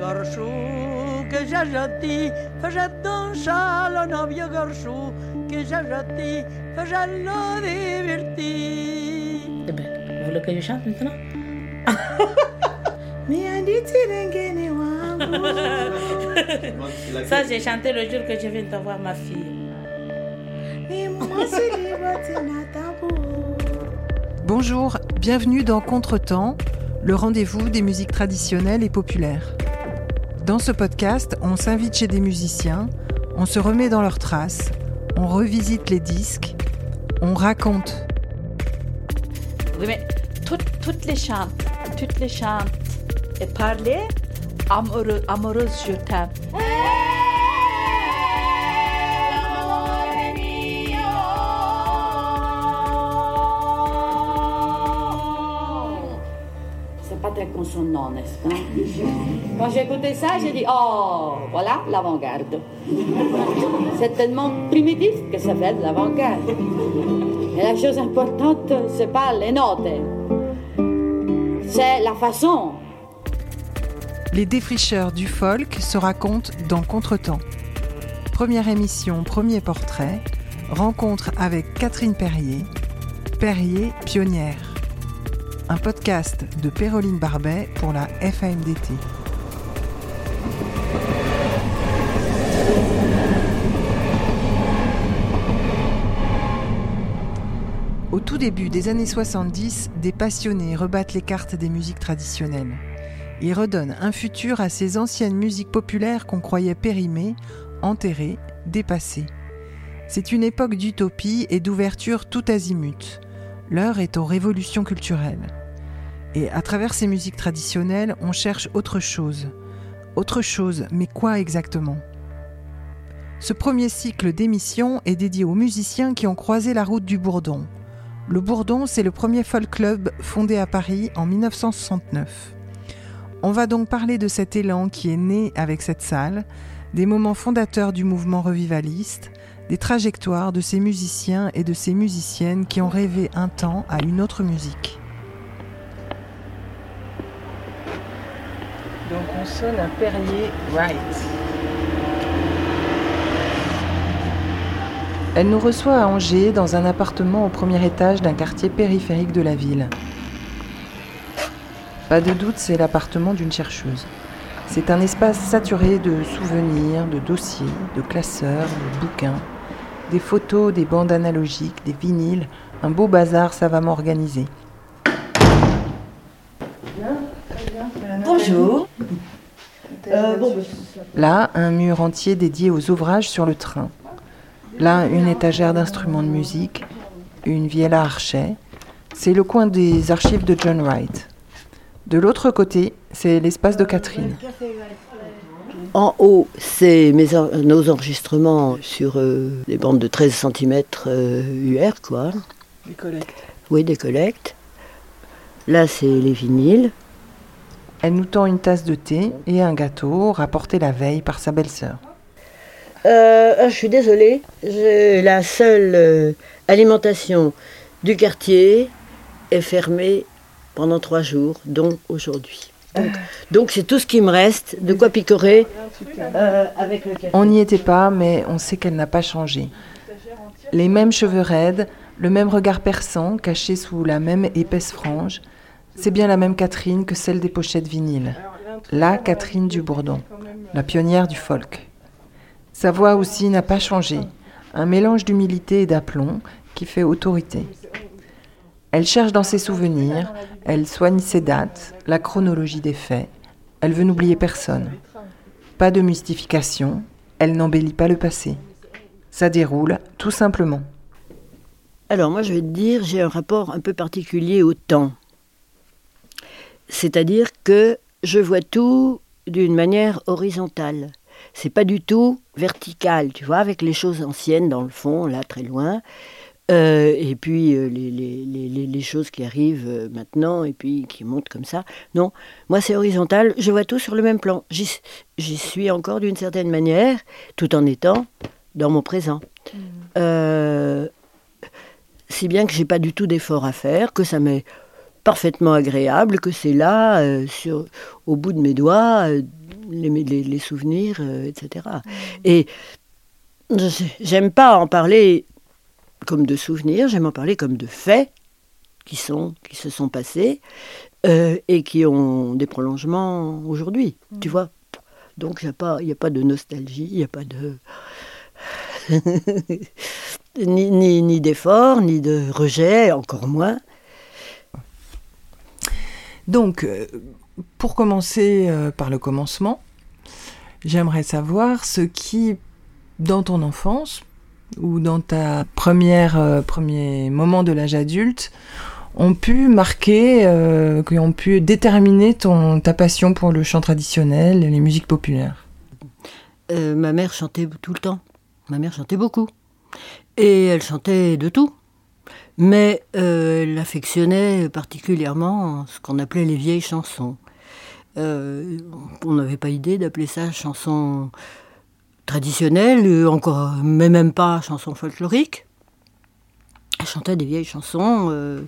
Gorszú que żażati, fażaton szalo nowio gorszú que żażati, fażalo diverti. Eh ben, vous voulez que je chante maintenant Ça, j'ai chanté le jour que je viens de voir ma fille. Bonjour, bienvenue dans Contretemps, le rendez-vous des musiques traditionnelles et populaires. Dans ce podcast, on s'invite chez des musiciens, on se remet dans leurs traces, on revisite les disques, on raconte. Toutes, les chantes, toutes les et parler amoureux, amoureuse, je t'aime. N'est-ce pas Quand j'ai écouté ça, j'ai dit Oh, voilà l'avant-garde. C'est tellement primitif que ça fait de l'avant-garde. Et la chose importante, c'est pas les notes, c'est la façon. Les défricheurs du folk se racontent dans Contretemps. Première émission, premier portrait, rencontre avec Catherine Perrier, Perrier pionnière. Un podcast de Péroline Barbet pour la FAMDT. Au tout début des années 70, des passionnés rebattent les cartes des musiques traditionnelles. Ils redonnent un futur à ces anciennes musiques populaires qu'on croyait périmées, enterrées, dépassées. C'est une époque d'utopie et d'ouverture tout azimut. L'heure est aux révolutions culturelles. Et à travers ces musiques traditionnelles, on cherche autre chose. Autre chose, mais quoi exactement? Ce premier cycle d'émissions est dédié aux musiciens qui ont croisé la route du Bourdon. Le Bourdon, c'est le premier folk club fondé à Paris en 1969. On va donc parler de cet élan qui est né avec cette salle, des moments fondateurs du mouvement revivaliste, des trajectoires de ces musiciens et de ces musiciennes qui ont rêvé un temps à une autre musique. Donc on sonne un Perrier Right. Elle nous reçoit à Angers dans un appartement au premier étage d'un quartier périphérique de la ville. Pas de doute, c'est l'appartement d'une chercheuse. C'est un espace saturé de souvenirs, de dossiers, de classeurs, de bouquins, des photos, des bandes analogiques, des vinyles, un beau bazar savamment organisé. Bonjour. Euh, bon, Là, un mur entier dédié aux ouvrages sur le train. Là, une étagère d'instruments de musique, une viella archet. C'est le coin des archives de John Wright. De l'autre côté, c'est l'espace de Catherine. En haut, c'est mes en- nos enregistrements sur euh, des bandes de 13 cm UR, quoi. Oui, des collectes. Là, c'est les vinyles. Elle nous tend une tasse de thé et un gâteau rapporté la veille par sa belle-sœur. Euh, ah, je suis désolée, j'ai la seule euh, alimentation du quartier est fermée pendant trois jours, dont aujourd'hui. Donc, donc c'est tout ce qui me reste, de quoi picorer euh, avec le café. On n'y était pas, mais on sait qu'elle n'a pas changé. Les mêmes cheveux raides, le même regard perçant caché sous la même épaisse frange. C'est bien la même Catherine que celle des pochettes vinyles. La Catherine du Bourdon, la pionnière du folk. Sa voix aussi n'a pas changé, un mélange d'humilité et d'aplomb qui fait autorité. Elle cherche dans ses souvenirs, elle soigne ses dates, la chronologie des faits. Elle veut n'oublier personne. Pas de mystification, elle n'embellit pas le passé. Ça déroule tout simplement. Alors moi je vais te dire, j'ai un rapport un peu particulier au temps. C'est-à-dire que je vois tout d'une manière horizontale. C'est pas du tout vertical, tu vois, avec les choses anciennes dans le fond, là très loin. Euh, et puis euh, les, les- les- choses qui arrivent euh, maintenant et puis qui montent comme ça. Non, moi c'est horizontal, je vois tout sur le même plan. J'y suis encore d'une certaine manière, tout en étant dans mon présent. Euh, si bien que j'ai pas du tout d'effort à faire, que ça m'est parfaitement agréable, que c'est là, sur, au bout de mes doigts, les, souvenirs, etc. Et je- j'aime pas en parler comme de souvenirs, j'aime en parler comme de faits qui, sont, qui se sont passés euh, et qui ont des prolongements aujourd'hui, tu vois. Donc il n'y a, pas- y a pas de nostalgie, il n'y a pas de... ni ni, ni d'effort, ni de rejet, encore moins. Donc, euh, pour commencer euh, par le commencement, j'aimerais savoir ce qui, dans ton enfance ou dans ta première euh, premier moment de l'âge adulte, ont pu marquer, euh, qui ont pu déterminer ton ta passion pour le chant traditionnel et les musiques populaires. Euh, ma mère chantait tout le temps. Ma mère chantait beaucoup. Et elle chantait de tout. Mais elle affectionnait particulièrement ce qu'on appelait les vieilles chansons. On n'avait pas idée d'appeler ça chanson traditionnelle, euh, encore, mais même pas chanson folklorique. Elle chantait des vieilles chansons euh,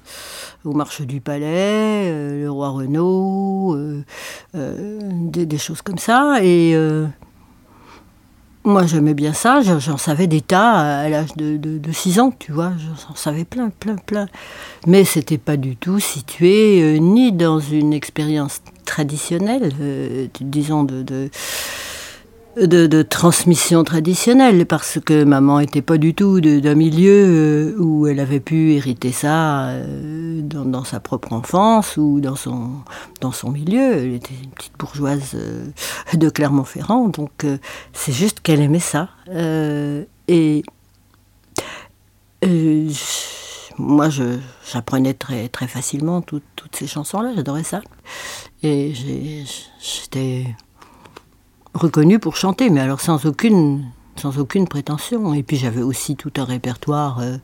au Marche du Palais, euh, le Roi Renaud, euh, euh, des, choses comme ça. Et euh, moi, j'aimais bien ça. J'en savais des tas à l'âge de, 6 ans, tu vois. J'en savais plein, plein, plein. Mais c'était pas du tout situé euh, ni dans une expérience traditionnelle, euh, disons, de, de, de, transmission traditionnelle, parce que maman était pas du tout d'un milieu euh, où elle avait pu hériter ça euh, dans, sa propre enfance ou dans son, dans son milieu. Elle était une petite bourgeoise euh, de Clermont-Ferrand, donc c'est juste qu'elle aimait ça. Et euh, moi, j'apprenais très, très facilement tout- toutes ces chansons-là, j'adorais ça. Et j'étais reconnue pour chanter, mais alors sans aucune, sans aucune prétention. Et puis j'avais aussi tout un répertoire euh,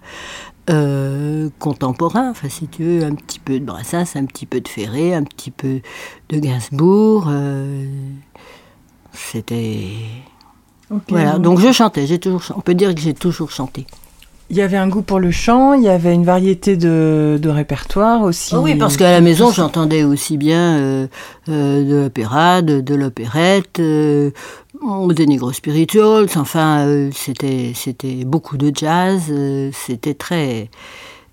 euh, contemporain, enfin si tu veux, un petit peu de Brassens, un petit peu de Ferré, un petit peu de Gainsbourg. euh, C'était... Voilà, donc je chantais, j'ai toujours, on peut dire que j'ai toujours chanté. Il y avait un goût pour le chant, il y avait une variété de, de répertoires aussi. Ah oui, parce qu'à la maison, j'entendais aussi bien euh, euh, de l'opéra, de, de l'opérette, euh, des négros spirituals, enfin, c'était, c'était beaucoup de jazz, c'était très...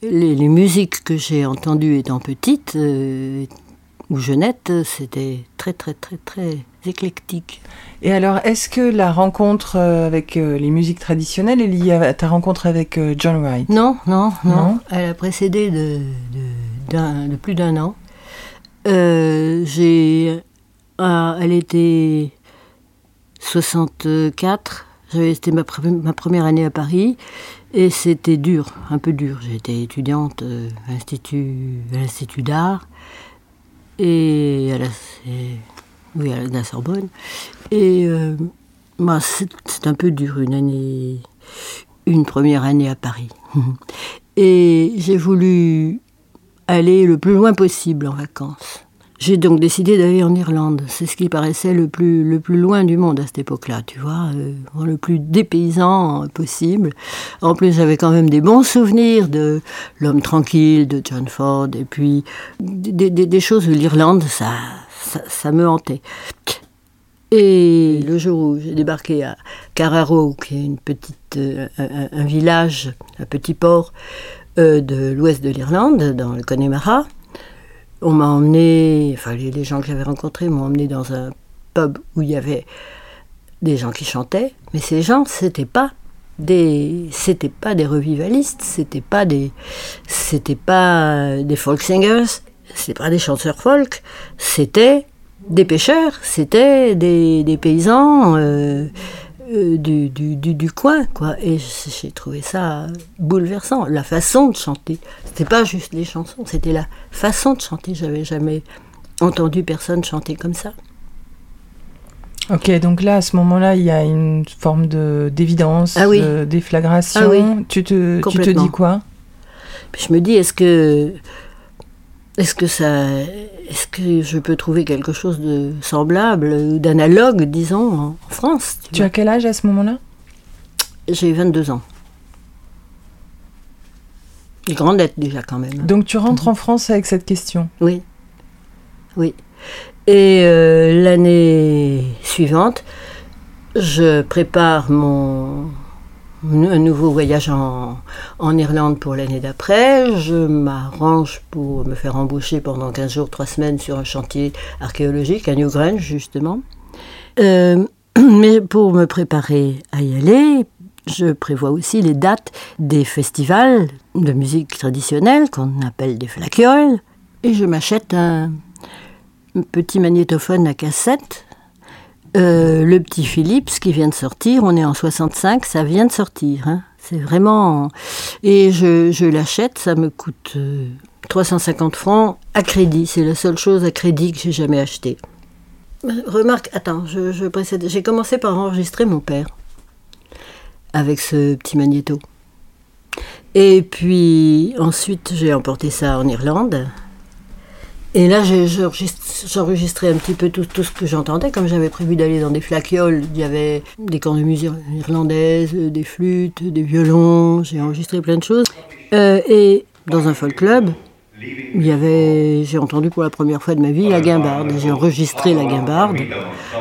Les, les musiques que j'ai entendues étant petite ou jeunette, c'était très, très, très, très éclectique. Et alors, est-ce que la rencontre euh, avec euh, les musiques traditionnelles est liée à ta rencontre avec euh, John Wright? Non, non, non, Non? Elle a précédé de, de, d'un- de plus d'un an. Euh, j'ai, ah, elle était 64. J'avais, c'était ma, pre- ma première année à Paris. Et c'était dur, un peu dur. J'étais étudiante à l'Institut, d'art. Et à la, et- oui, à la Sorbonne. Et euh, moi, c'est, un peu dur, une année, une première année à Paris. Et j'ai voulu aller le plus loin possible en vacances. J'ai donc décidé d'aller en Irlande. C'est ce qui paraissait le plus, le plus loin du monde à cette époque-là, tu vois, euh, le plus dépaysant possible. En plus, j'avais quand même des bons souvenirs de L'homme tranquille de John Ford, et puis des choses de l'Irlande, ça, ça, me hantait. Et le jour où j'ai débarqué à Carraro, qui est une petite, euh, un, un village, un petit port euh, de l'ouest de l'Irlande, dans le Connemara, on m'a emmené, enfin les, les gens que j'avais rencontrés m'ont emmené dans un pub où il y avait des gens qui chantaient, mais ces gens, c'était pas des, c'était pas des revivalistes, c'était pas des, c'était pas des folk singers, c'était pas des chanteurs folk, c'était des pêcheurs, c'était des, des paysans euh, euh, du, du, du, du coin, quoi. Et j'ai trouvé ça bouleversant. La façon de chanter, c'était pas juste les chansons, c'était la façon de chanter. J'avais jamais entendu personne chanter comme ça. Ok, donc là, à ce moment-là, il y a une forme de d'évidence, Ah oui. de déflagration. Ah oui, tu, te, tu te dis quoi? Je me dis, est-ce que, est-ce que ça, est-ce que je peux trouver quelque chose de semblable, ou d'analogue, disons, en France tu Tu as quel âge à ce moment-là? J'ai 22 ans. Une grande lettre déjà quand même. Donc tu rentres en France avec cette question? Oui. Oui. Et euh, l'année suivante, je prépare mon un nouveau voyage en, Irlande pour l'année d'après. Je m'arrange pour me faire embaucher pendant 15 jours, 3 semaines sur un chantier archéologique à Newgrange, justement. Euh, mais pour me préparer à y aller, je prévois aussi les dates des festivals de musique traditionnelle qu'on appelle des flacioles. Et je m'achète un, un petit magnétophone à cassette. Euh, le petit Philips qui vient de sortir, on est en 65, ça vient de sortir. hein. C'est vraiment. Et je, je l'achète, ça me coûte euh, 350 francs à crédit. C'est la seule chose à crédit que j'ai jamais acheté. Remarque, attends, je précède. J'ai commencé par enregistrer mon père avec ce petit magnéto. Et puis ensuite, j'ai emporté ça en Irlande. Et là, j'enregistrais un petit peu tout, tout ce que j'entendais. Comme j'avais prévu d'aller dans des flacioles, il y avait des corps de musique irlandaises, des flûtes, des violons. J'ai enregistré plein de choses. Euh, et dans un folk club, il y avait, j'ai entendu pour la première fois de ma vie la guimbarde. J'ai enregistré la guimbarde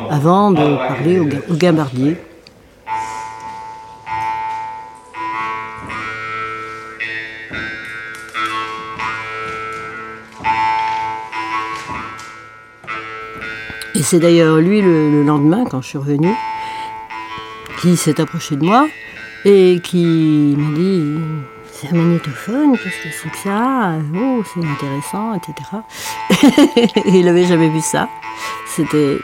avant de parler au, au guimbardier. Et c'est d'ailleurs lui le, le lendemain, quand je suis revenue, qui s'est approché de moi et qui m'a dit C'est un magnétophone, qu'est-ce que c'est que ça? Oh, c'est intéressant, etc. et il n'avait jamais vu ça. C'était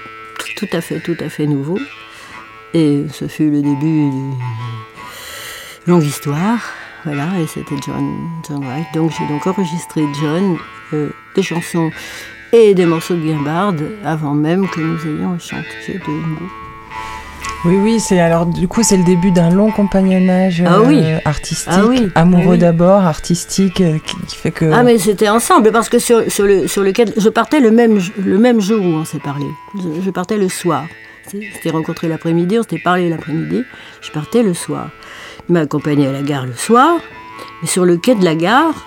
tout à fait, tout à fait nouveau. Et ce fut le début d'une longue histoire. Voilà, et c'était John, John Wright. Donc j'ai donc enregistré John, euh, des chansons et des morceaux de guimbarde avant même que nous ayons chanté deux mots. Oui, oui, c'est alors du coup c'est le début d'un long compagnonnage Ah oui. euh, artistique, Ah oui, amoureux ah oui. d'abord, artistique, euh, qui, qui fait que. Ah mais c'était ensemble parce que sur, sur, le, sur lequel je partais le même, le même jour où on s'est parlé. Je, je partais le soir. C'était rencontré l'après-midi, on s'était parlé l'après-midi. Je partais le soir. Il m'a accompagné à la gare le soir. Mais sur le quai de la gare,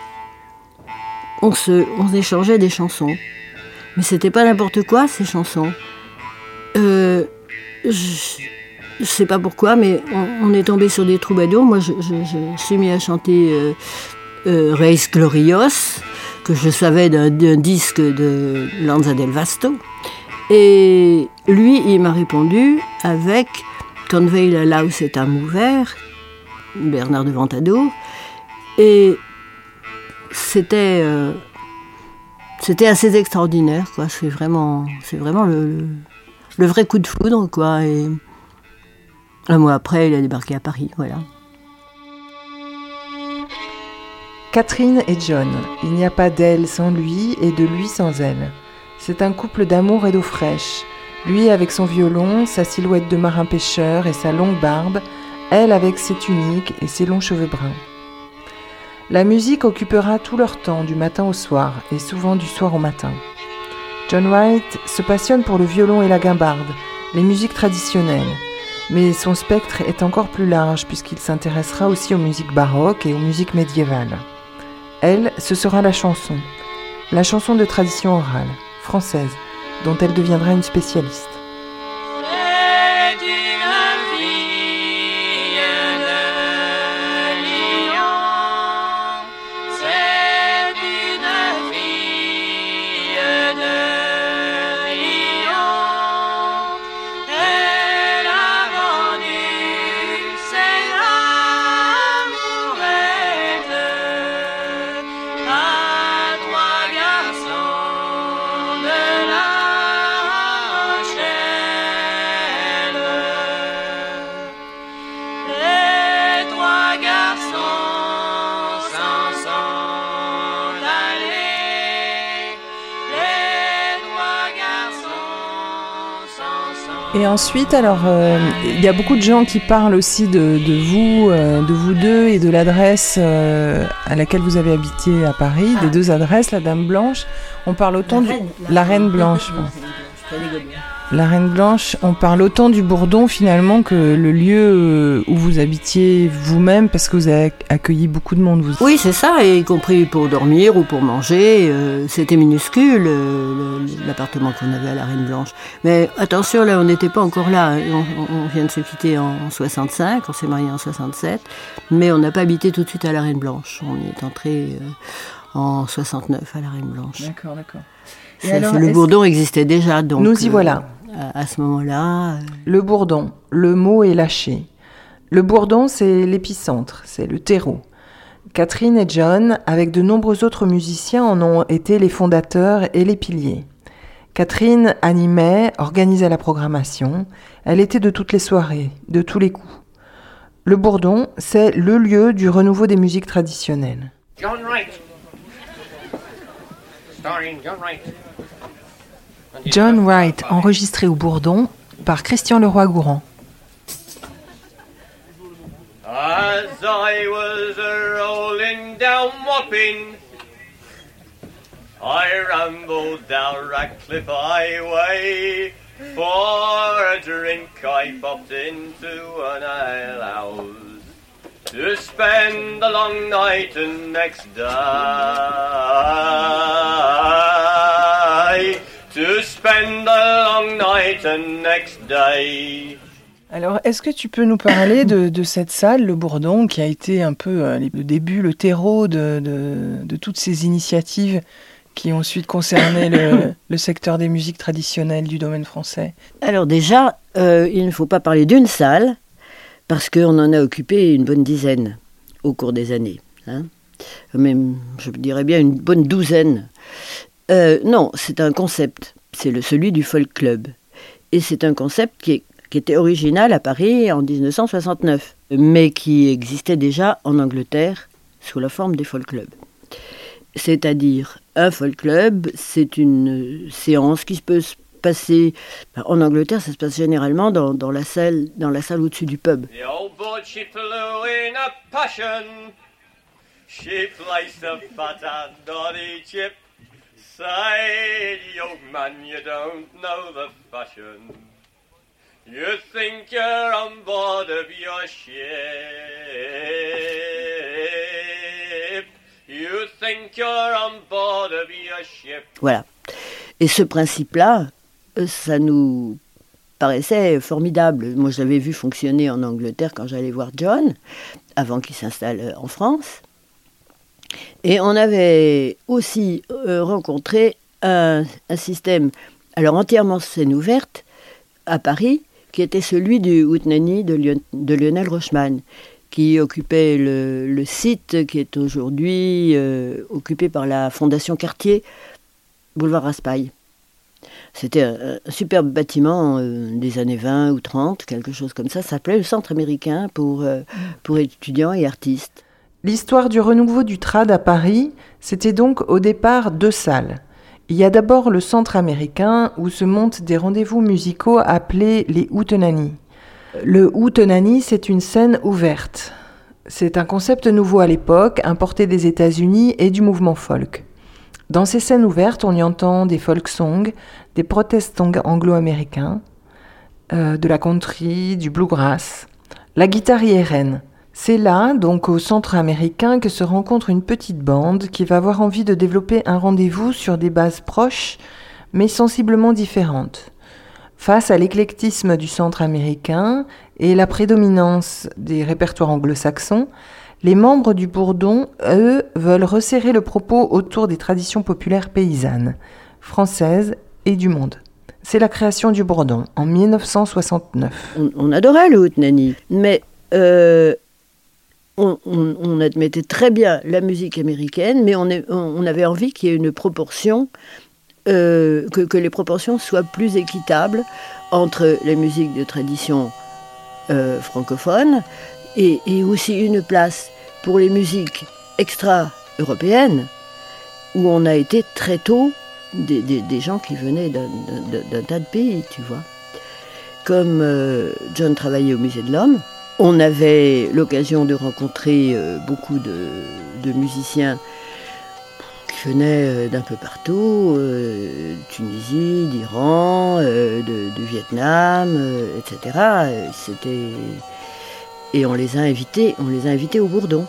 on se, on échangeait des chansons. Mais c'était pas n'importe quoi ces chansons. Euh, je, je sais pas pourquoi, mais on, est tombé sur des troubadours. Moi, je, je, suis mis à chanter. euh, euh, Reis Glorios, que je savais d'un disque de Lanza del Vasto. Et lui, il m'a répondu avec Convey la Laus est un ouvert, Bernard de Ventadour. Et c'était c'était assez extraordinaire, quoi. C'est vraiment, le vrai coup de foudre, quoi. Et un mois après, il a débarqué à Paris, voilà. Catherine et John, il n'y a pas d'elle sans lui et de lui sans elle. C'est un couple d'amour et d'eau fraîche. Lui avec son violon, sa silhouette de marin pêcheur et sa longue barbe, elle avec ses tuniques et ses longs cheveux bruns. La musique occupera tout leur temps du matin au soir et souvent du soir au matin. John Wright se passionne pour le violon et la guimbarde, les musiques traditionnelles. Mais son spectre est encore plus large puisqu'il s'intéressera aussi aux musiques baroques et aux musiques médiévales. Elle, ce sera la chanson, la chanson de tradition orale, française, dont elle deviendra une spécialiste. Ensuite, alors, euh, il y a beaucoup de gens qui parlent aussi de, de vous, euh, de vous deux et de l'adresse euh, à laquelle vous avez habité à Paris, des deux adresses, la Dame Blanche. On parle autant de la Reine Blanche. La Reine Blanche, on parle autant du Bourdon finalement que le lieu euh, où vous habitiez vous-même parce que vous avez accueilli beaucoup de monde. Vous. Oui, c'est ça, y compris pour dormir ou pour manger. Euh, c'était minuscule euh, l'appartement qu'on avait à la Reine Blanche. Mais attention, là, on n'était pas encore là. On, vient de se quitter en 65, on s'est marié en 67, mais on n'a pas habité tout de suite à la Reine Blanche. On y est entré en 69 à la Reine Blanche. D'accord, d'accord. le Bourdon existait déjà, donc. Nous y voilà à, ce moment-là. Euh, le bourdon, le mot est lâché. Le bourdon, c'est l'épicentre, c'est le terreau. Catherine et John, avec de nombreux autres musiciens, en ont été les fondateurs et les piliers. Catherine animait, organisait la programmation, elle était de toutes les soirées, de tous les coups. Le Bourdon, c'est le lieu du renouveau des musiques traditionnelles. John Wright. John Wright. John Wright, enregistré au Bourdon par Christian Leroy-Gourand. As I was rolling down Wapping, I rambled down Radcliffe Highway. For a drink I popped into an alehouse to spend the long night and next day. Alors, est-ce que tu peux nous parler de, cette salle, le Bourdon, qui a été un peu euh, le début, le terreau de, toutes ces initiatives qui ont ensuite concerné le, secteur des musiques traditionnelles du domaine français? Alors déjà, euh, il ne faut pas parler d'une salle, parce qu'on en a occupé une bonne dizaine au cours des années. Hein. Même, je dirais bien, une bonne douzaine. Euh, non, c'est un concept c'est celui du folk club. Et c'est un concept qui, était original à Paris en 1969, mais qui existait déjà en Angleterre sous la forme des folk clubs. C'est-à-dire, un folk club, c'est une séance qui peut se passer. Ben, en Angleterre, ça se passe généralement dans, la salle, dans la salle au-dessus du pub. Say, young man, you don't know the fashion. You think you're on board of your ship. You think you're on board of your ship. Voilà. Et ce principe-là, euh, ça nous paraissait formidable. Moi, je l'avais vu fonctionner en Angleterre quand j'allais voir John, avant qu'il s'installe en France. Et on avait aussi euh, rencontré un, système, alors entièrement scène ouverte, à Paris, qui était celui du Houtnani de, Lionel Rochman, qui occupait le, site qui est aujourd'hui euh, occupé par la Fondation Cartier, boulevard Raspail. C'était un, superbe bâtiment euh, des années 20 ou 30, quelque chose comme ça. S'appelait le Centre américain pour, pour étudiants et artistes. L'histoire du renouveau du trad à Paris, c'était donc au départ deux salles. Il y a d'abord le centre américain où se montent des rendez-vous musicaux appelés les Houtenani. Le Houtenani, c'est une scène ouverte. C'est un concept nouveau à l'époque, importé des États-Unis et du mouvement folk. Dans ces scènes ouvertes, on y entend des folk songs, des protest anglo-américains, euh, de la country, du bluegrass. La guitare y est. C'est là, donc au centre américain, que se rencontre une petite bande qui va avoir envie de développer un rendez-vous sur des bases proches, mais sensiblement différentes. Face à l'éclectisme du centre américain et la prédominance des répertoires anglo-saxons, les membres du Bourdon, eux, veulent resserrer le propos autour des traditions populaires paysannes, françaises et du monde. C'est la création du Bourdon en 1969. On, adorait le Houtnani, mais euh, on, admettait très bien la musique américaine, mais on, avait envie qu'il y ait une proportion, euh, que, les proportions soient plus équitables entre les musiques de tradition euh, francophone et, aussi une place pour les musiques extra-européennes, où on a été très tôt des, gens qui venaient d'un tas de pays, tu vois. Comme euh, John travaillait au Musée de l'Homme, on avait l'occasion de rencontrer euh, beaucoup de, musiciens qui venaient d'un peu partout, Tunisie, d'Iran, de, Vietnam, etc. Et on les a invités, on les a invités au Bourdon.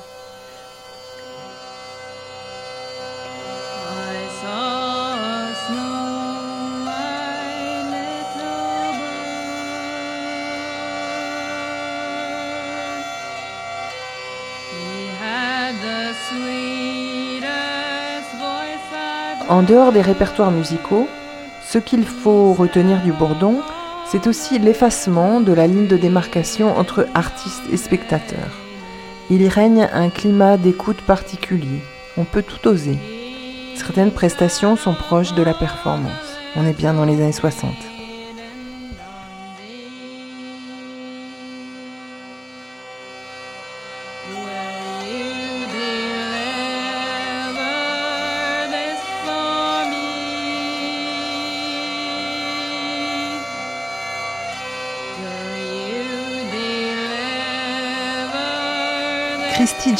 En dehors des répertoires musicaux, ce qu'il faut retenir du Bourdon, c'est aussi l'effacement de la ligne de démarcation entre artistes et spectateurs. Il y règne un climat d'écoute particulier. On peut tout oser. Certaines prestations sont proches de la performance. On est bien dans les années 60.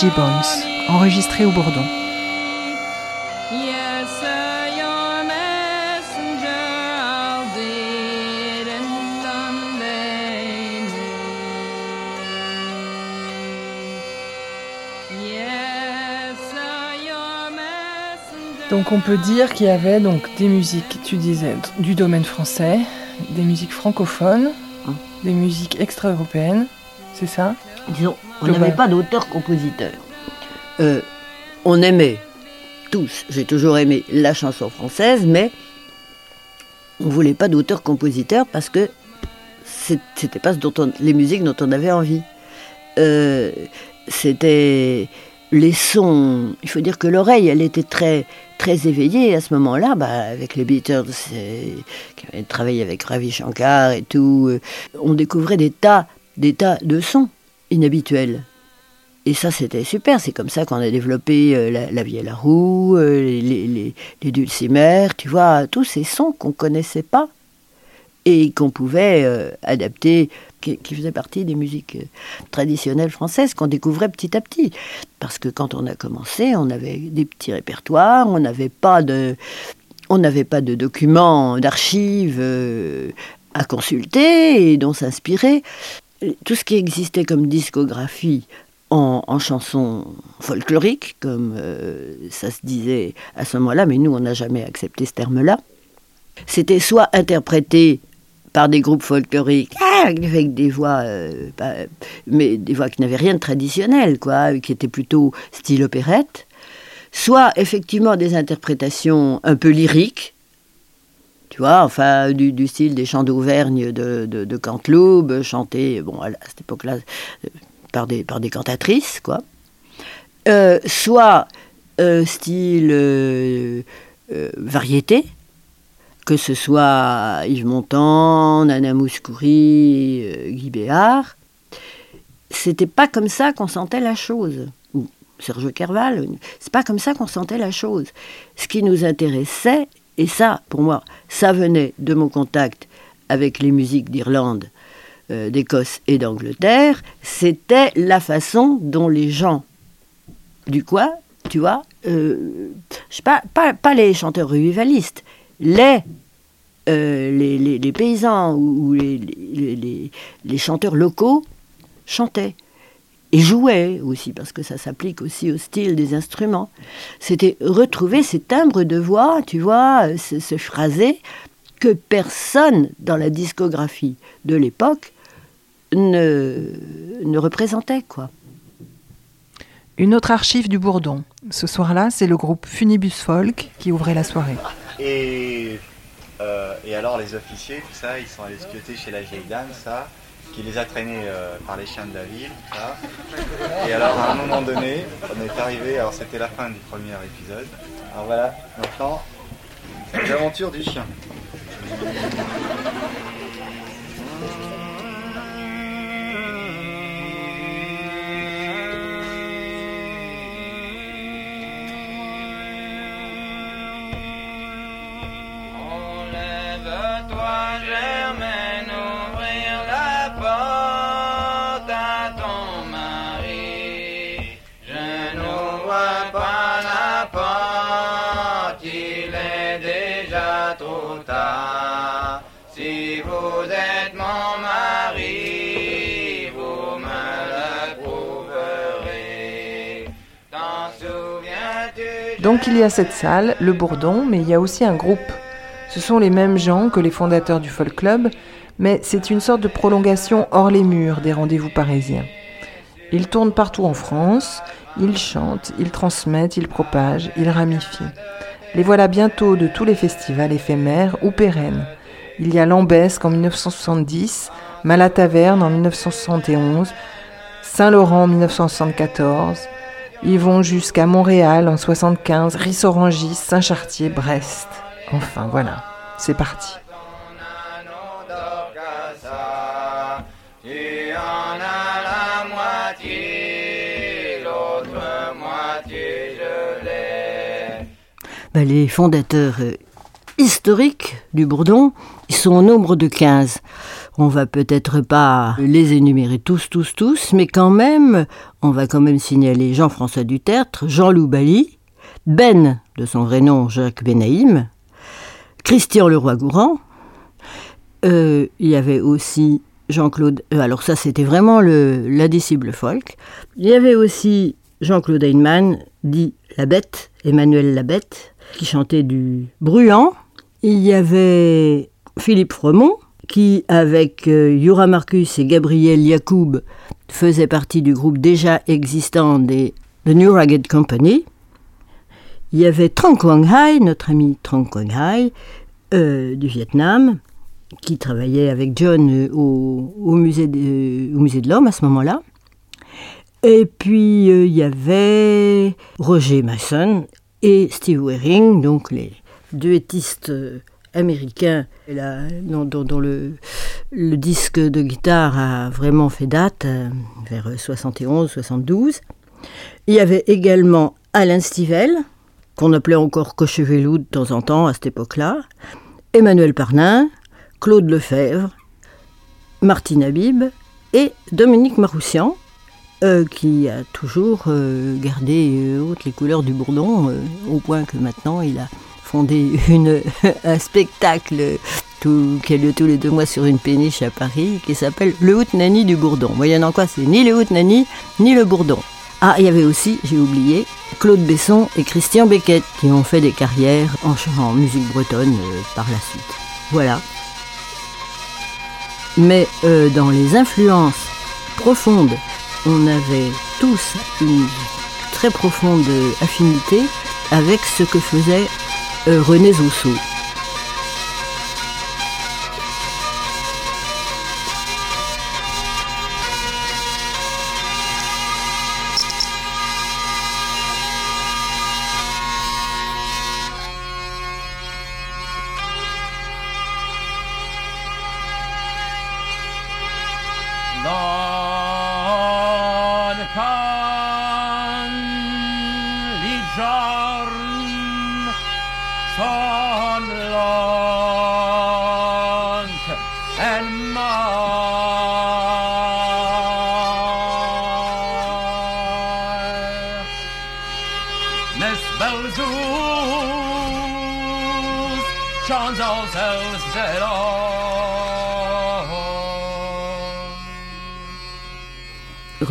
Gibbons, enregistrée au Bourdon. Donc on peut dire qu'il y avait donc des musiques, tu disais, du domaine français, des musiques francophones, hein. des musiques extra-européennes, c'est ça? Disons, on n'avait pas d'auteur-compositeur. Euh, on aimait tous, j'ai toujours aimé la chanson française, mais on voulait pas d'auteur-compositeur parce que c'était pas dont les musiques dont on avait envie. Euh, c'était les sons. Il faut dire que l'oreille, elle était très très éveillée à ce moment-là, bah, avec les Beatles, qui avaient travaillé avec Ravi Shankar et tout. Euh, on découvrait des tas, des tas de sons inhabituels. Et ça, c'était super. C'est comme ça qu'on a développé euh, la, la, à la roue, euh, les, les, dulcimères, tu vois, tous ces sons qu'on connaissait pas et qu'on pouvait euh, adapter, qui, qui, faisaient partie des musiques traditionnelles françaises qu'on découvrait petit à petit. Parce que quand on a commencé, on avait des petits répertoires, on n'avait pas de, on n'avait pas de documents, d'archives à consulter et dont s'inspirer tout ce qui existait comme discographie en, chansons folkloriques, comme euh, ça se disait à ce moment-là, mais nous, on n'a jamais accepté ce terme-là. C'était soit interprété par des groupes folkloriques avec des voix, euh, mais des voix qui n'avaient rien de traditionnel, quoi, qui étaient plutôt style opérette, soit effectivement des interprétations un peu lyriques, tu vois, enfin, du, du style des chants d'Auvergne de, de, Canteloube, chantés, bon, à, cette époque-là, euh, par des, par des cantatrices, quoi. Euh, soit euh, style euh, variété, que ce soit Yves Montand, Nana Mouskouri, Guy Béard. C'était pas comme ça qu'on sentait la chose. Ou Serge Kerval, c'est pas comme ça qu'on sentait la chose. Ce qui nous intéressait, et ça, pour moi, ça venait de mon contact avec les musiques d'Irlande, euh, d'Écosse et d'Angleterre, c'était la façon dont les gens du quoi, tu vois, euh, sais pas, pas, les chanteurs revivalistes, les, euh, les, les, paysans ou les, les, chanteurs locaux chantaient et jouaient aussi, parce que ça s'applique aussi au style des instruments. C'était retrouver ces timbres de voix, tu vois, ce, ce phrasé que personne dans la discographie de l'époque ne, ne représentait, quoi. Une autre archive du Bourdon. Ce soir-là, c'est le groupe Funibus Folk qui ouvrait la soirée. Et, euh, et alors les officiers, tout ça, ils sont allés se pioter chez la vieille dame, ça, qui les a traînés euh, par les chiens de la. Et alors à un moment donné, on est arrivé, alors c'était la fin du premier épisode. Alors voilà, maintenant, les aventures du chien. Donc il y a cette salle, le Bourdon, mais il y a aussi un groupe. Ce sont les mêmes gens que les fondateurs du Folk Club, mais c'est une sorte de prolongation hors les murs des rendez-vous parisiens. Ils tournent partout en France, ils chantent, ils transmettent, ils propagent, ils ramifient. Les voilà bientôt de tous les festivals éphémères ou pérennes. Il y a Lambesque en 1970, Malataverne en 1971, Saint-Laurent en 1974. Ils vont jusqu'à Montréal en 75, Rissorangis, Saint-Chartier, Brest. Enfin voilà, c'est parti. Ben, les fondateurs euh, historiques du Bourdon, ils sont au nombre de 15. On va peut-être pas les énumérer tous, tous, tous, mais quand même, on va quand même signaler Jean-François Dutertre, Jean-Loup Bali, Ben, de son vrai nom Jacques Benaïm, Christian Leroy-Gourand. Euh, il y avait aussi Jean-Claude. euh, alors, ça, c'était vraiment le, l'indicible folk. Il y avait aussi Jean-Claude Heinemann, dit La Bête, Emmanuel La Bête, qui chantait du Bruant. Il y avait Philippe Fremont, qui, avec euh, Yura Marcus et Gabriel Yacoub, faisait partie du groupe déjà existant des The New Ragged Company. Il y avait Trang Quang Hai, notre ami Trang Quang Hai, euh, du Vietnam, qui travaillait avec John euh, au, au musée de, l'Homme à ce moment-là. Et puis euh, il y avait Roger Mason et Steve Waring, donc les duettistes là, dont, le, disque de guitare a vraiment fait date, euh, vers 71-72. Il y avait également Alain Stivell, qu'on appelait encore Cochevelou de temps en temps à cette époque-là, Emmanuel Parnin, Claude Lefebvre, Martine Habib et Dominique Maroussian, euh, qui a toujours euh, gardé hautes les couleurs du bourdon, au point que maintenant il a fondé une, un spectacle tout- qui a lieu tous les deux mois sur une péniche à Paris, qui s'appelle Le Hout Nani du Bourdon. Moyennant quoi, c'est ni le Hout Nani, ni le Bourdon. Ah, il y avait aussi, j'ai oublié, Claude Besson et Christian Beckett, qui ont fait des carrières en, en musique bretonne euh, par la suite. Voilà. Mais euh, dans les influences profondes, on avait tous une très profonde affinité avec ce que faisait euh, René Zosso.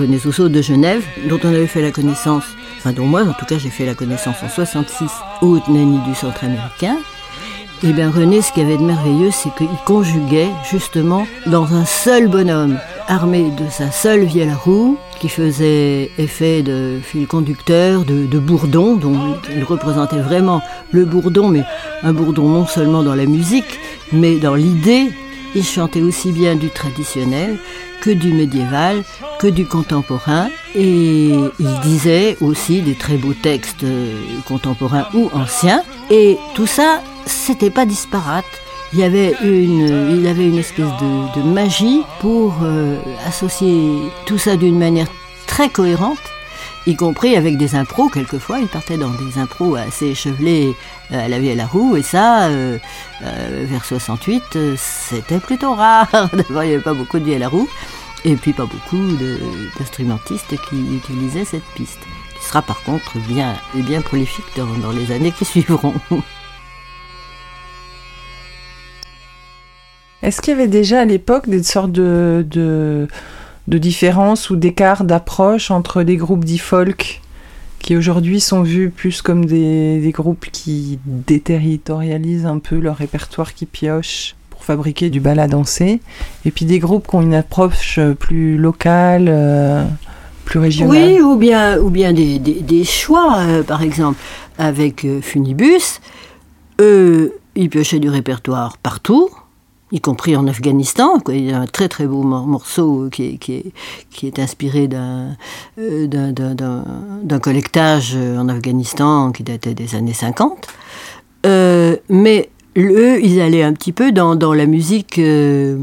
René Zosso de Genève, dont on avait fait la connaissance, enfin dont moi en tout cas j'ai fait la connaissance en 66 au Haute-Nani du centre américain. Et bien René, ce qu'il avait de merveilleux, c'est qu'il conjuguait justement dans un seul bonhomme, armé de sa seule vielle à roue, qui faisait effet de fil conducteur, de bourdon, dont il représentait vraiment le bourdon, mais un bourdon non seulement dans la musique, mais dans l'idée. Il chantait aussi bien du traditionnel que du médiéval, que du contemporain, et il disait aussi des très beaux textes euh, contemporains ou anciens, et tout ça, c'était pas disparate. Il y avait une, il avait une espèce de, magie pour euh, associer tout ça d'une manière très cohérente, y compris avec des impros quelquefois. Il partait dans des impros assez échevelés à la vie à la roue, et ça, euh, vers 68, euh, c'était plutôt rare. D'abord, il n'y avait pas beaucoup de vie à la roue, et puis pas beaucoup d'instrumentistes qui utilisaient cette piste, qui sera par contre bien, bien prolifique dans, les années qui suivront. Est-ce qu'il y avait déjà à l'époque des sortes de, de, différences ou d'écarts d'approche entre les groupes dits folk qui aujourd'hui sont vus plus comme des, des groupes qui déterritorialisent un peu leur répertoire, qui piochent? pour fabriquer du bal à danser, et puis des groupes qui ont une approche plus locale, euh, plus régionale. Oui, ou bien, ou bien des, des- choix, euh, par exemple, avec euh, Funibus, eux, ils piochaient du répertoire partout, y compris en Afghanistan. Il y a un très très beau mor- morceau qui est, qui est, qui est inspiré d'un euh, d'un- collectage euh, en Afghanistan qui datait des années 50. Euh, mais eux, ils allaient un petit peu dans, dans la musique, euh,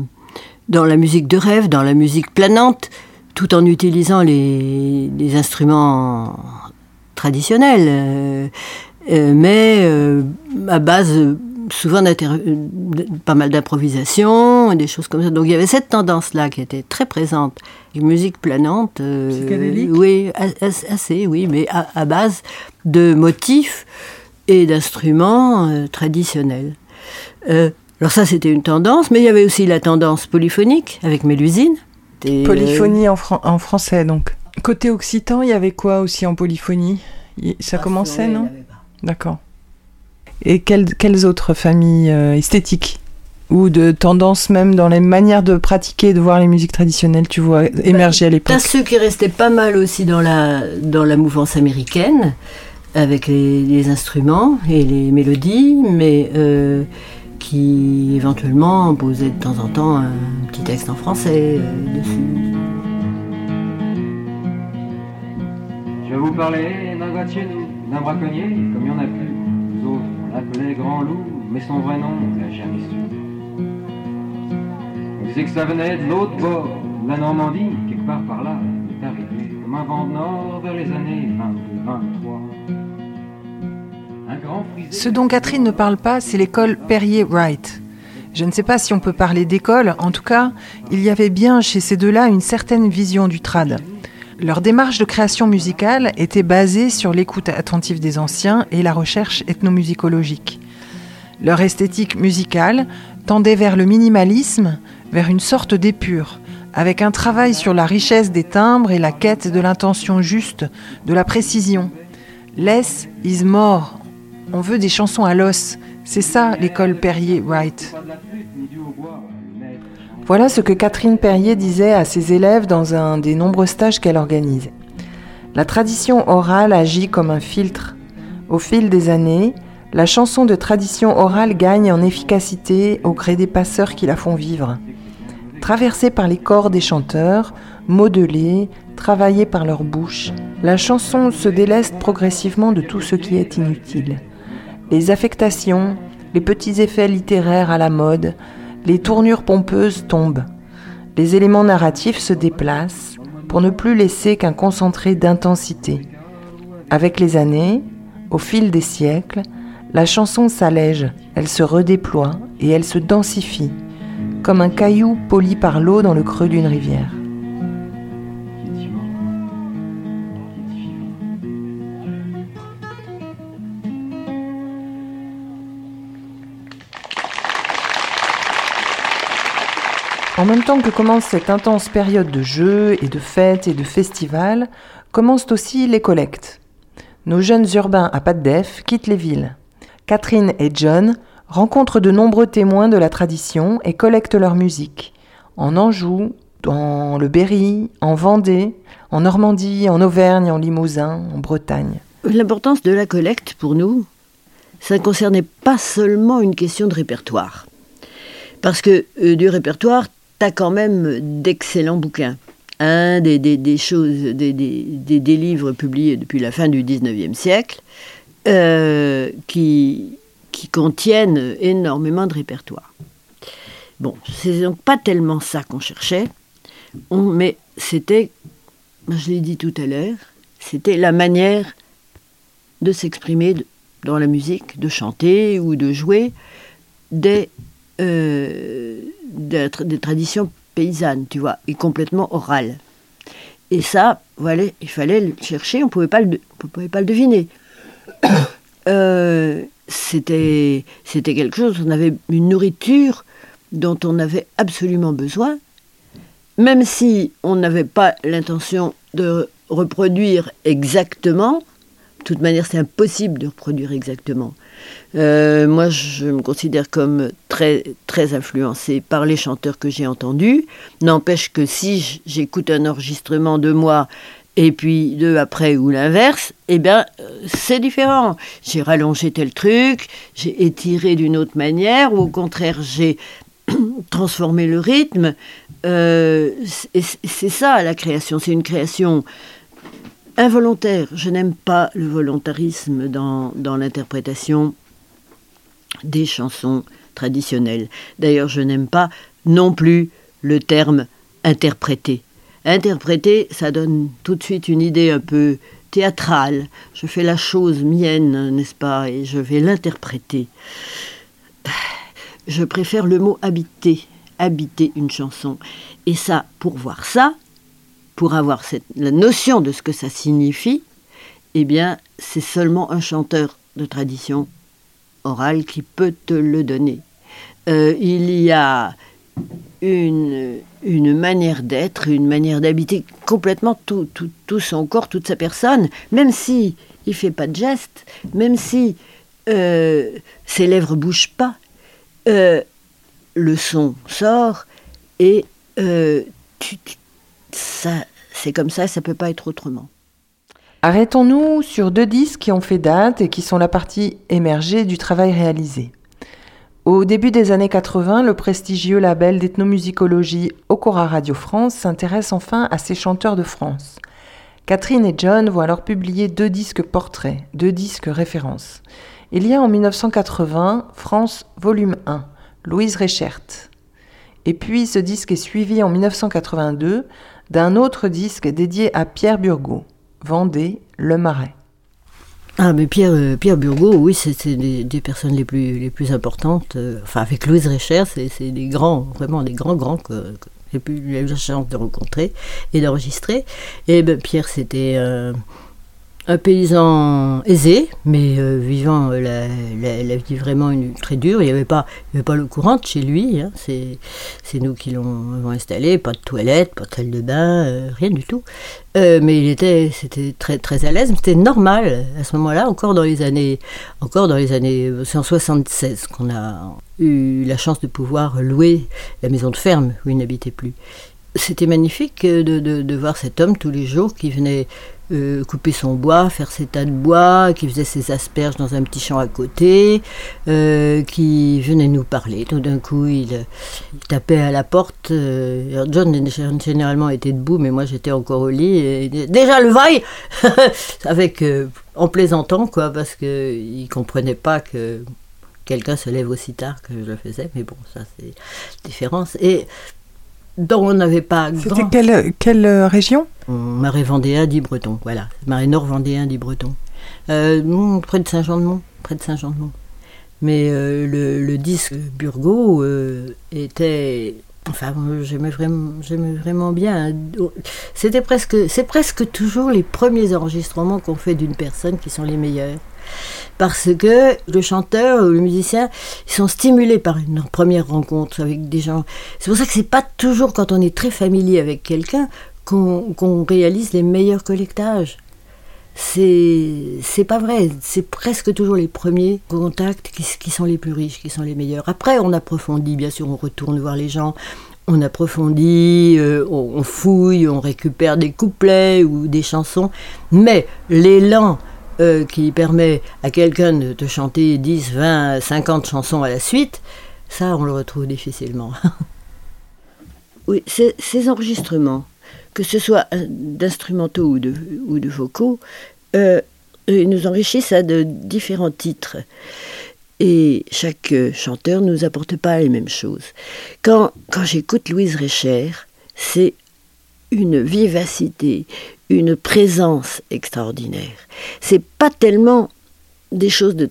dans la musique de rêve, dans la musique planante, tout en utilisant les, les instruments traditionnels, euh, euh, mais à base souvent pas mal d'improvisation, des choses comme ça. Donc il y avait cette tendance-là qui était très présente. Une musique planante. Psychédélique? Oui, assez, oui, mais à, à base de motifs et d'instruments euh, traditionnels. Euh, alors ça, c'était une tendance, mais il y avait aussi la tendance polyphonique avec Mélusine. Et, euh, Polyphonie en, fran- en français, donc. Côté occitan, il y avait quoi aussi en polyphonie? Ça Ah, commençait, non? D'accord. Et quelles, quelles autres familles euh, esthétiques? Ou de tendances même dans les manières de pratiquer et de voir les musiques traditionnelles tu vois émerger à l'époque? T'as ceux qui restaient pas mal aussi dans la, dans la mouvance américaine, avec les, instruments et les mélodies, mais euh, qui éventuellement posaient de temps en temps un petit texte en français euh, dessus. Je vais vous parler d'un gars de chez nous, d'un braconnier, comme il y en a plus. Nous autres, on l'appelait Grand Loup, mais son vrai nom, on l'a jamais su. On disait que ça venait de l'autre bord, de la Normandie, quelque part par là. Est arrivé comme un vent de nord vers les années 22-23. Un grand frisé- Ce dont Catherine ne parle pas, c'est l'école Perrier-Wright. Je ne sais pas si on peut parler d'école, en tout cas, il y avait bien chez ces deux-là une certaine vision du trad. Leur démarche de création musicale était basée sur l'écoute attentive des anciens et la recherche ethnomusicologique. Leur esthétique musicale tendait vers le minimalisme, vers une sorte d'épure, avec un travail sur la richesse des timbres et la quête de l'intention juste, de la précision. Less is. On veut des chansons à l'os. C'est ça l'école Perrier-Wright. Voilà ce que Catherine Perrier disait à ses élèves dans un des nombreux stages qu'elle organisait. La tradition orale agit comme un filtre. Au fil des années, la chanson de tradition orale gagne en efficacité au gré des passeurs qui la font vivre. Traversée par les corps des chanteurs, modelée, travaillée par leur bouche, la chanson se déleste progressivement de tout ce qui est inutile. Les affectations, les petits effets littéraires à la mode, les tournures pompeuses tombent. Les éléments narratifs se déplacent pour ne plus laisser qu'un concentré d'intensité. Avec les années, au fil des siècles, la chanson s'allège, elle se redéploie et elle se densifie, comme un caillou poli par l'eau dans le creux d'une rivière. En même temps que commence cette intense période de jeux et de fêtes et de festivals, commencent aussi les collectes. Nos jeunes urbains à Pas de quittent les villes. Catherine et John rencontrent de nombreux témoins de la tradition et collectent leur musique. En Anjou, dans le Berry, en Vendée, en Normandie, en Auvergne, en Limousin, en Bretagne. L'importance de la collecte pour nous, ça ne concernait pas seulement une question de répertoire. Parce que euh, du répertoire, tu as quand même d'excellents bouquins. Un des, choses, des, livres publiés depuis la fin du 19e siècle, euh, qui, contiennent énormément de répertoire. Bon, c'est donc pas tellement ça qu'on cherchait, mais c'était, je l'ai dit tout à l'heure, c'était la manière de s'exprimer dans la musique, de chanter ou de jouer des, euh, des, tra- des traditions paysannes, tu vois, et complètement orales. Et ça, voilà, il fallait le chercher, on pouvait pas le, on pouvait pas le deviner. Euh, c'était, c'était quelque chose, on avait une nourriture dont on avait absolument besoin, même si on n'avait pas l'intention de reproduire exactement toute manière, c'est impossible de reproduire exactement. Euh, moi, je me considère comme très, très influencée par les chanteurs que j'ai entendus. N'empêche que si j'écoute un enregistrement de moi et puis deux après ou l'inverse, eh bien, euh, c'est différent. J'ai rallongé tel truc, j'ai étiré d'une autre manière, ou au contraire, j'ai transformé le rythme. Euh, c'est ça la création, c'est une création involontaire. Je n'aime pas le volontarisme dans, dans l'interprétation des chansons traditionnelles. D'ailleurs, je n'aime pas non plus le terme interpréter. Interpréter, ça donne tout de suite une idée un peu théâtrale. Je fais la chose mienne, n'est-ce pas, et je vais l'interpréter. Je préfère le mot habiter, habiter une chanson. Et ça, pour voir ça, pour avoir la notion de ce que ça signifie, eh bien, c'est seulement un chanteur de tradition orale qui peut te le donner. Euh, il y a une, une manière d'être, une manière d'habiter complètement tout, tout, son corps, toute sa personne, même si il fait pas de gestes, même si euh, ses lèvres bougent pas, euh, le son sort et euh, ça, c'est comme ça, ça peut pas être autrement. Arrêtons-nous sur deux disques qui ont fait date et qui sont la partie émergée du travail réalisé. Au début des années 80, le prestigieux label d'ethnomusicologie Okora Radio France s'intéresse enfin à ces chanteurs de France. Catherine et John vont alors publier deux disques portraits, deux disques références. Il y a en 1980 France Volume 1, Louise Reichert. Et puis ce disque est suivi en 1982 d'un autre disque dédié à Pierre Burgot, Vendée, Le Marais. Ah, mais Pierre, euh, Pierre Burgot, oui, c'est des, personnes les plus, les plus importantes. Euh, enfin, avec Louise Recher, c'est des grands, vraiment des grands, grands que, j'ai eu la chance de rencontrer et d'enregistrer. Et ben, Pierre, c'était. Euh, un paysan aisé, mais euh, vivant euh, la, vie vraiment une, très dure. Il n'y avait, pas, avait pas l'eau courante chez lui. Hein. C'est, nous qui l'avons installé. Pas de toilette, pas de salle de bain, euh, rien du tout. mais il était, c'était très, très à l'aise. C'était normal à ce moment-là, encore dans les années, encore dans les années, c'est en 76 qu'on a eu la chance de pouvoir louer la maison de ferme où il n'habitait plus. C'était magnifique de, de, de voir cet homme tous les jours qui venait euh, couper son bois, faire ses tas de bois, qui faisait ses asperges dans un petit champ à côté, euh, qui venait nous parler. Tout d'un coup, il, tapait à la porte. Euh, John généralement était debout, mais moi j'étais encore au lit. Déjà le vaille Avec, en plaisantant, quoi, parce qu'il ne comprenait pas que quelqu'un se lève aussi tard que je le faisais. Mais bon, ça c'est différence. Et dont on n'avait pas. C'était quelle, quelle euh, région? Marais vendéen dit Breton, voilà. Marais nord vendéen dit Breton. Euh, près de Saint-Jean-de-Mont. Près de Saint-Jean-de-Mont. Mais euh, le, le, disque Burgot était. Enfin, j'aimais vraiment, vraiment bien. C'était presque, c'est presque toujours les premiers enregistrements qu'on fait d'une personne qui sont les meilleurs parce que le chanteur ou le musicien, ils sont stimulés par une première rencontre avec des gens. C'est pour ça que c'est pas toujours quand on est très familier avec quelqu'un qu'on réalise les meilleurs collectages. C'est pas vrai. C'est presque toujours les premiers contacts qui, qui sont les plus riches, qui sont les meilleurs. Après, on approfondit, bien sûr, on retourne voir les gens on approfondit, euh, on, fouille, on récupère des couplets ou des chansons, mais l'élan euh, qui permet à quelqu'un de te chanter 10, 20, 50 chansons à la suite, ça, on le retrouve difficilement. oui, ces enregistrements, que ce soit d'instrumentaux ou de, vocaux, euh, nous enrichissent à de différents titres. Et chaque chanteur ne nous apporte pas les mêmes choses. Quand, quand j'écoute Louise Recher, c'est une vivacité, une présence extraordinaire. C'est pas tellement des choses de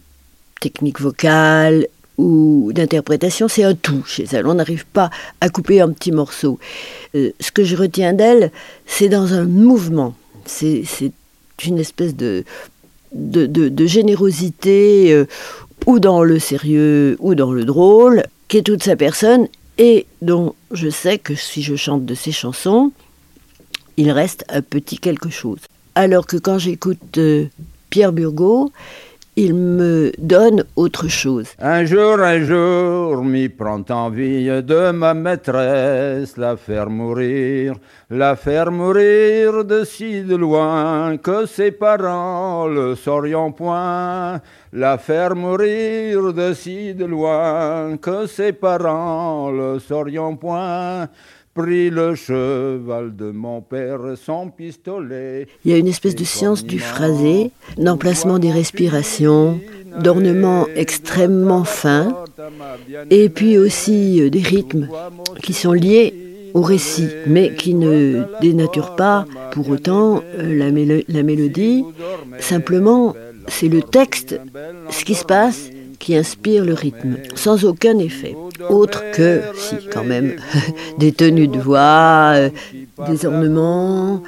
technique vocale ou d'interprétation, c'est un tout chez elle. On n'arrive pas à couper un petit morceau. Euh, ce que je retiens d'elle, c'est dans un mouvement. C'est une espèce de, de, générosité, euh, ou dans le sérieux, ou dans le drôle, qui est toute sa personne, et dont je sais que si je chante de ses chansons, il reste un petit quelque chose. Alors que quand j'écoute euh, Pierre Burgot, il me donne autre chose. Un jour, un jour, m'y prend envie de ma maîtresse, la faire mourir, la faire mourir de si de loin que ses parents le saurions point, la faire mourir de si de loin que ses parents le saurions point pris le cheval de mon père son pistolet. Il y a une espèce de science du phrasé, d'emplacement des respirations, d'ornements extrêmement fins, et puis aussi euh, des rythmes qui sont liés au récit, mais qui ne dénaturent pas pour autant euh, la mélodie. Simplement, c'est le texte, ce qui se passe, qui inspire le rythme, sans aucun effet, autre que, si quand même, des tenues de voix, euh, des ornements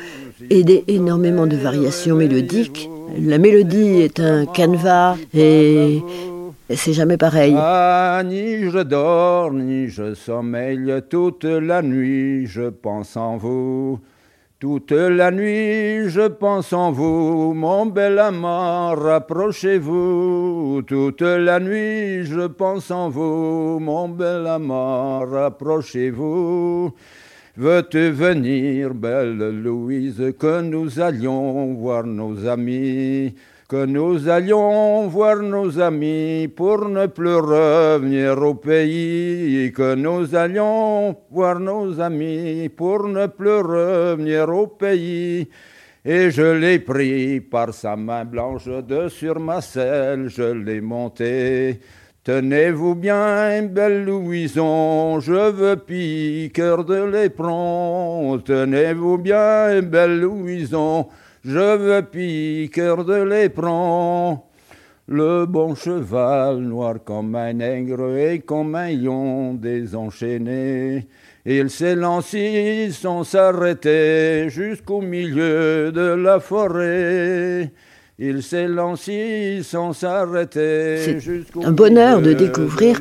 et des, énormément de variations mélodiques. La mélodie est un canevas et c'est jamais pareil. Ah, ni je dors, ni je sommeille toute la nuit, je pense en vous. Toute la nuit, je pense en vous, mon bel amant, rapprochez-vous. Toute la nuit, je pense en vous, mon bel amant, rapprochez-vous. Veux-tu venir, belle Louise, que nous allions voir nos amis? Que nous allions voir nos amis pour ne plus revenir au pays, que nous allions voir nos amis pour ne plus revenir au pays. Et je l'ai pris par sa main blanche de sur ma selle, je l'ai monté. Tenez-vous bien, belle Louison, je veux piquer de l'éperon. Tenez-vous bien, belle Louison, je veux piquer de l'éperon. Le bon cheval, noir comme un nègre et comme un lion désenchaîné, il lancé sans s'arrêter jusqu'au milieu de la forêt. Il s'est lancé sans s'arrêter. C'est un bonheur de découvrir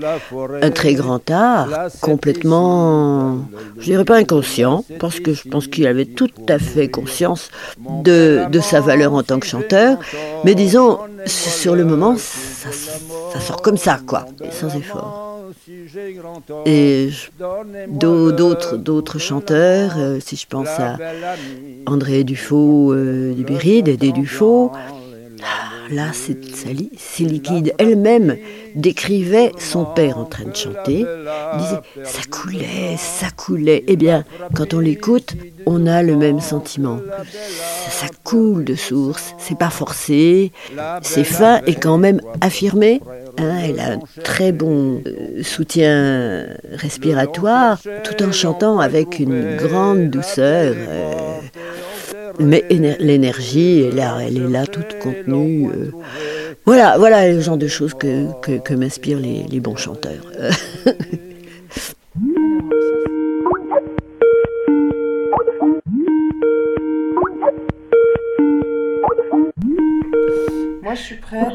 un très grand art, complètement, je dirais pas inconscient, parce que je pense qu'il avait tout à fait conscience de, de, sa valeur en tant que chanteur, mais disons, sur le moment, ça, ça sort comme ça, quoi, sans effort. Et d'autres, d'autres chanteurs, euh, si je pense à André Dufaux euh, du Béride, des Dufaux, là, c'est liquide. Elle-même décrivait son père en train de chanter. disait ça coulait, ça coulait. Eh bien, quand on l'écoute, on a le même sentiment. Ça, coule de source. C'est pas forcé, c'est fin et quand même affirmé. Hein, elle a un très bon euh, soutien respiratoire, tout en chantant avec une grande douceur. Euh, mais l'énergie, elle, elle, est là, toute contenue. Euh. Voilà, voilà le genre de choses que, que, m'inspirent les, les, bons chanteurs. Moi, je suis prête.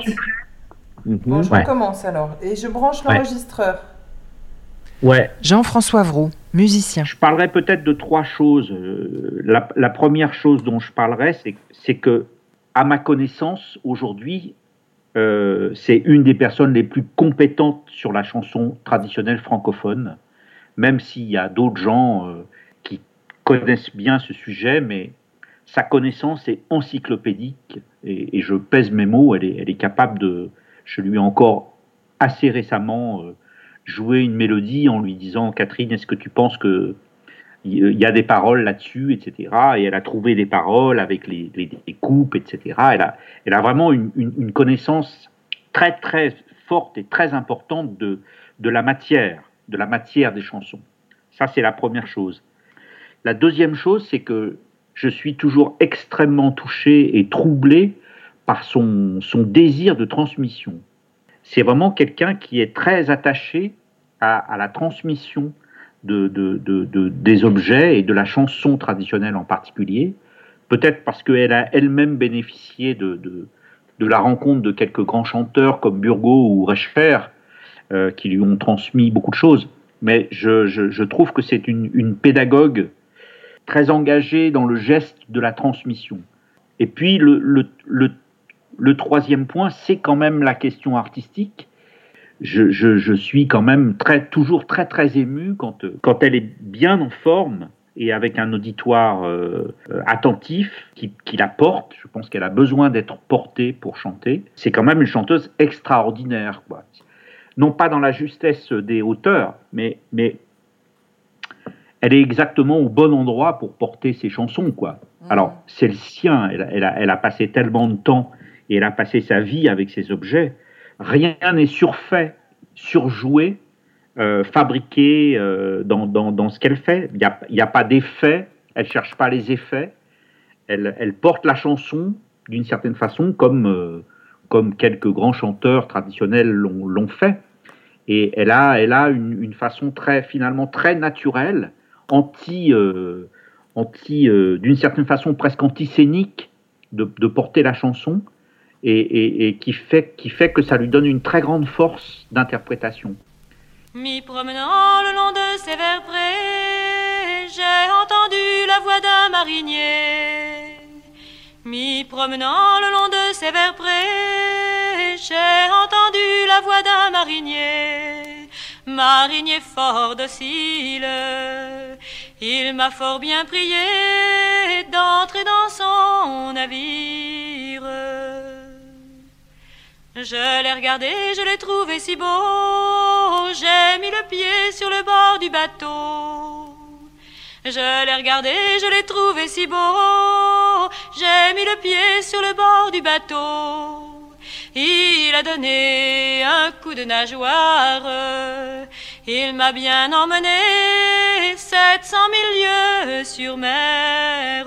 Bon, je recommence alors. Et je branche l'enregistreur. Ouais. Jean-François Vraud, musicien. Je parlerai peut-être de trois choses. Euh, la, première chose dont je parlerai, c'est que, à ma connaissance, aujourd'hui, euh, c'est une des personnes les plus compétentes sur la chanson traditionnelle francophone, même s'il y a d'autres gens euh, qui connaissent bien ce sujet, mais sa connaissance est encyclopédique, et, je pèse mes mots, elle est, elle est, capable de... Je lui ai encore assez récemment jouer une mélodie en lui disant Catherine, est-ce que tu penses que il y a des paroles là-dessus, etc. Et elle a trouvé des paroles avec les, coupes, etc. Elle a, vraiment une, connaissance très très forte et très importante de, la matière, de la matière des chansons. Ça, c'est la première chose. La deuxième chose, c'est que je suis toujours extrêmement touché et troublé par son désir de transmission c'est vraiment quelqu'un qui est très attaché à, la transmission de, des objets et de la chanson traditionnelle en particulier. Peut-être parce qu'elle a elle-même bénéficié de, la rencontre de quelques grands chanteurs comme Burgot ou Reichfer, euh, qui lui ont transmis beaucoup de choses. Mais je, trouve que c'est une, pédagogue très engagée dans le geste de la transmission. Et puis le, le troisième point, c'est quand même la question artistique. Je, je- je suis quand même très, toujours très très ému quand, quand elle est bien en forme et avec un auditoire euh, attentif qui, qui la porte. Je pense qu'elle a besoin d'être portée pour chanter. C'est quand même une chanteuse extraordinaire. Quoi. Non pas dans la justesse des hauteurs, mais, mais elle est exactement au bon endroit pour porter ses chansons. Quoi. Alors, c'est le sien. Elle a, elle a passé tellement de temps et elle a passé sa vie avec ces objets. Rien n'est surfait, surjoué, euh, fabriqué euh, dans, dans, dans ce qu'elle fait. Il n'y a, a pas d'effet. Elle cherche pas les effets. Elle, elle porte la chanson d'une certaine façon, comme, euh, comme quelques grands chanteurs traditionnels l'ont fait. Et elle a, elle a une, une façon très, finalement, très naturelle, anti, anti d'une certaine façon presque antiscénique de, de porter la chanson et, qui, fait, qui fait que ça lui donne une très grande force d'interprétation. M'y promenant le long de ces verts prés, j'ai entendu la voix d'un marinier. M'y promenant le long de ces verts prés, j'ai entendu la voix d'un marinier. Marinier fort docile, il m'a fort bien prié d'entrer dans son navire. Je l'ai regardé, je l'ai trouvé si beau. J'ai mis le pied sur le bord du bateau. Je l'ai regardé, je l'ai trouvé si beau. J'ai mis le pied sur le bord du bateau. Il a donné un coup de nageoire. Il m'a bien emmené 700 000 lieues sur mer.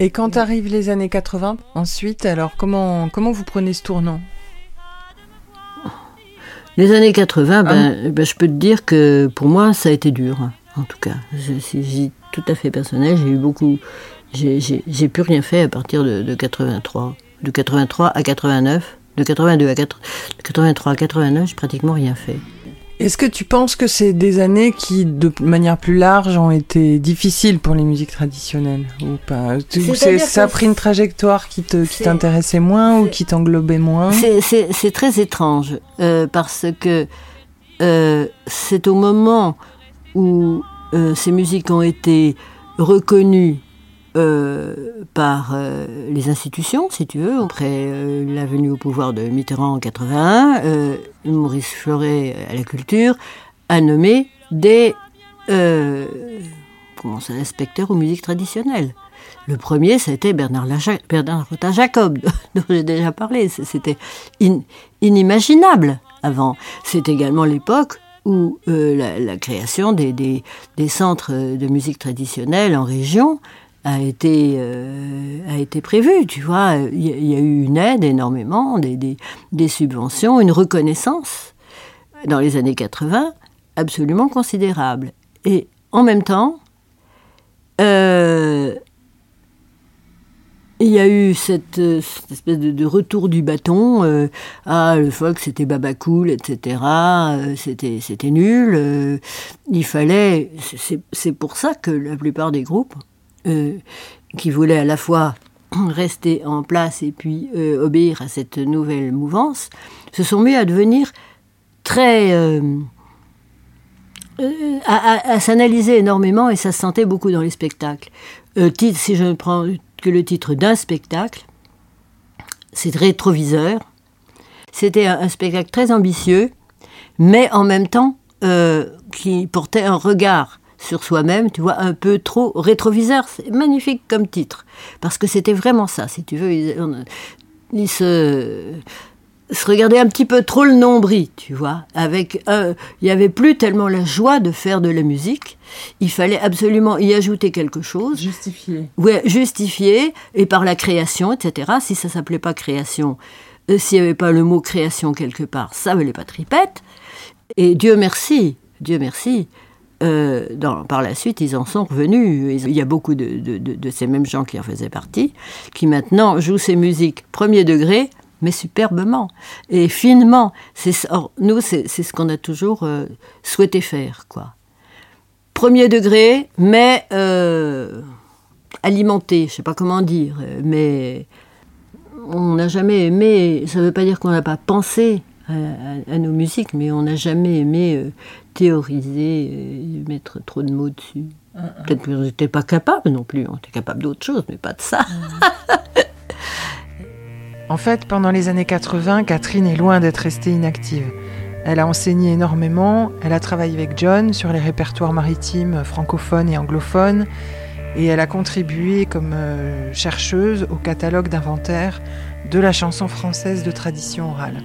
Et quand arrivent les années 80, ensuite, alors comment, comment vous prenez ce tournant? Les années 80, ben, ben, je peux te dire que pour moi, ça a été dur, hein, en tout cas. Je, dis tout à fait personnel, j'ai eu beaucoup. J'ai j'ai- j'ai plus rien fait à partir de, de 83. De 83 à 89. De 82 à 4 de 83 à 89, j'ai pratiquement rien fait. Est-ce que tu penses que c'est des années qui, de manière plus large, ont été difficiles pour les musiques traditionnelles ou pas? C'est- Ça a pris une trajectoire qui te- qui t'intéressait moins ou qui t'englobait moins? C'est très étrange euh, parce que euh, c'est au moment où euh, ces musiques ont été reconnues euh, par euh, les institutions, si tu veux, après euh, la venue au pouvoir de Mitterrand en 81, euh, Maurice Fleuret à la culture a nommé des comment ça, inspecteurs aux musiques traditionnelles. Le premier, c'était Bernard, Laja- Bernard Jacob, dont j'ai déjà parlé. C'était in- inimaginable avant. C'est également l'époque où la, création des centres de musique traditionnelle en région a été, euh, a été. Tu vois, il y, a- eu une aide énormément, des, des- subventions, une reconnaissance dans les années 80 absolument considérable. Et en même temps, euh, il y a eu cette, euh, espèce de, retour du bâton. euh, ah, le folk, c'était babacool, etc. c'était, c'était nul. il fallait. C'est, c'est pour ça que la plupart des groupes euh, qui voulaient à la fois rester en place et puis euh, obéir à cette nouvelle mouvance se sont mis à devenir très. euh, à, s'analyser énormément et ça se sentait beaucoup dans les spectacles. Si je ne prends que le titre d'un spectacle, c'est Rétroviseur. C'était un, spectacle très ambitieux, mais en même temps qui portait un regard sur soi-même, tu vois, un peu trop rétroviseur. C'est magnifique comme titre, parce que c'était vraiment ça, si tu veux. Il, on- il se se regarder un petit peu trop le nombril, tu vois. Avec, un- il n'y avait plus tellement la joie de faire de la musique. Il fallait absolument y ajouter quelque chose. Justifié. Ouais, justifier et par la création, etc. Si ça s'appelait pas création, euh, s'il n'y avait pas le mot création quelque part, ça valait pas tripette. Et Dieu merci, Dieu merci. Euh, par la suite, ils en sont revenus. Il y a beaucoup de, ces mêmes gens qui en faisaient partie, qui maintenant jouent ces musiques premier degré, mais superbement et finement. Nous, c'est ce qu'on a toujours euh, souhaité faire, quoi. Premier degré, mais euh, alimenté, je sais pas comment dire, mais on n'a jamais aimé, ça ne veut pas dire qu'on n'a pas pensé à, à- à nos musiques, mais on n'a jamais aimé euh, théoriser, et mettre trop de mots dessus. Peut-être qu'on n'était pas capable non plus, on était capable d'autre chose, mais pas de ça. En fait, pendant les années 80, Catherine est loin d'être restée inactive. Elle a enseigné énormément, elle a travaillé avec John sur les répertoires maritimes francophones et anglophones, et elle a contribué comme euh, chercheuse au catalogue d'inventaire de la chanson française de tradition orale.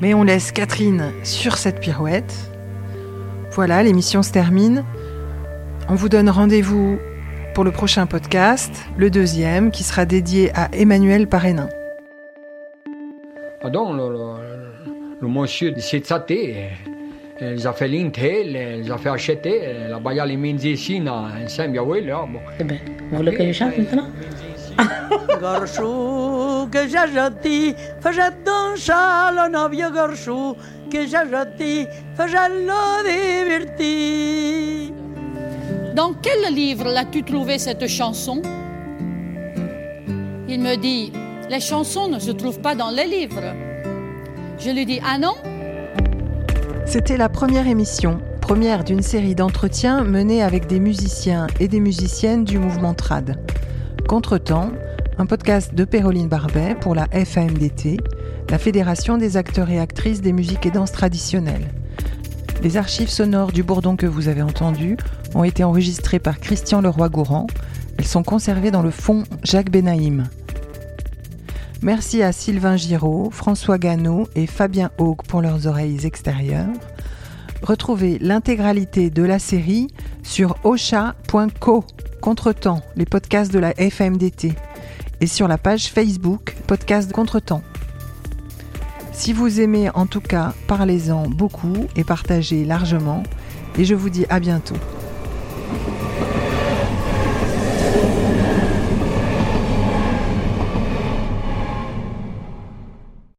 Mais on laisse Catherine sur cette pirouette. Voilà, l'émission se termine. On vous donne rendez-vous pour le prochain podcast, le deuxième, qui sera dédié à Emmanuel Parénin. Ah donc, le, le- le monsieur de cette saté, ils ont fait l'intel, ils ont fait acheter, la baya les médecines ensemble, ah oui, là, bon. Eh ben, vous voulez que je chante maintenant Que que j'ai jeté, faisait le diverti. Dans quel livre l'as-tu trouvé cette chanson? Il me dit, les chansons ne se trouvent pas dans les livres. Je lui dis, ah non? C'était la première émission, première d'une série d'entretiens menés avec des musiciens et des musiciennes du mouvement trad. Contretemps, un podcast de Péroline Barbet pour la FAMDT, la Fédération des acteurs et actrices des musiques et danses traditionnelles. Les archives sonores du bourdon que vous avez entendu ont été enregistrées par Christian Leroy-Gourand. Elles sont conservées dans le fond Jacques Benaïm. Merci à Sylvain Giraud, François Gannot et Fabien Haug pour leurs oreilles extérieures. Retrouvez l'intégralité de la série sur ocha.co, Contretemps, les podcasts de la FMDT, et sur la page Facebook Podcast Contretemps. Si vous aimez en tout cas, parlez-en beaucoup et partagez largement, et je vous dis à bientôt.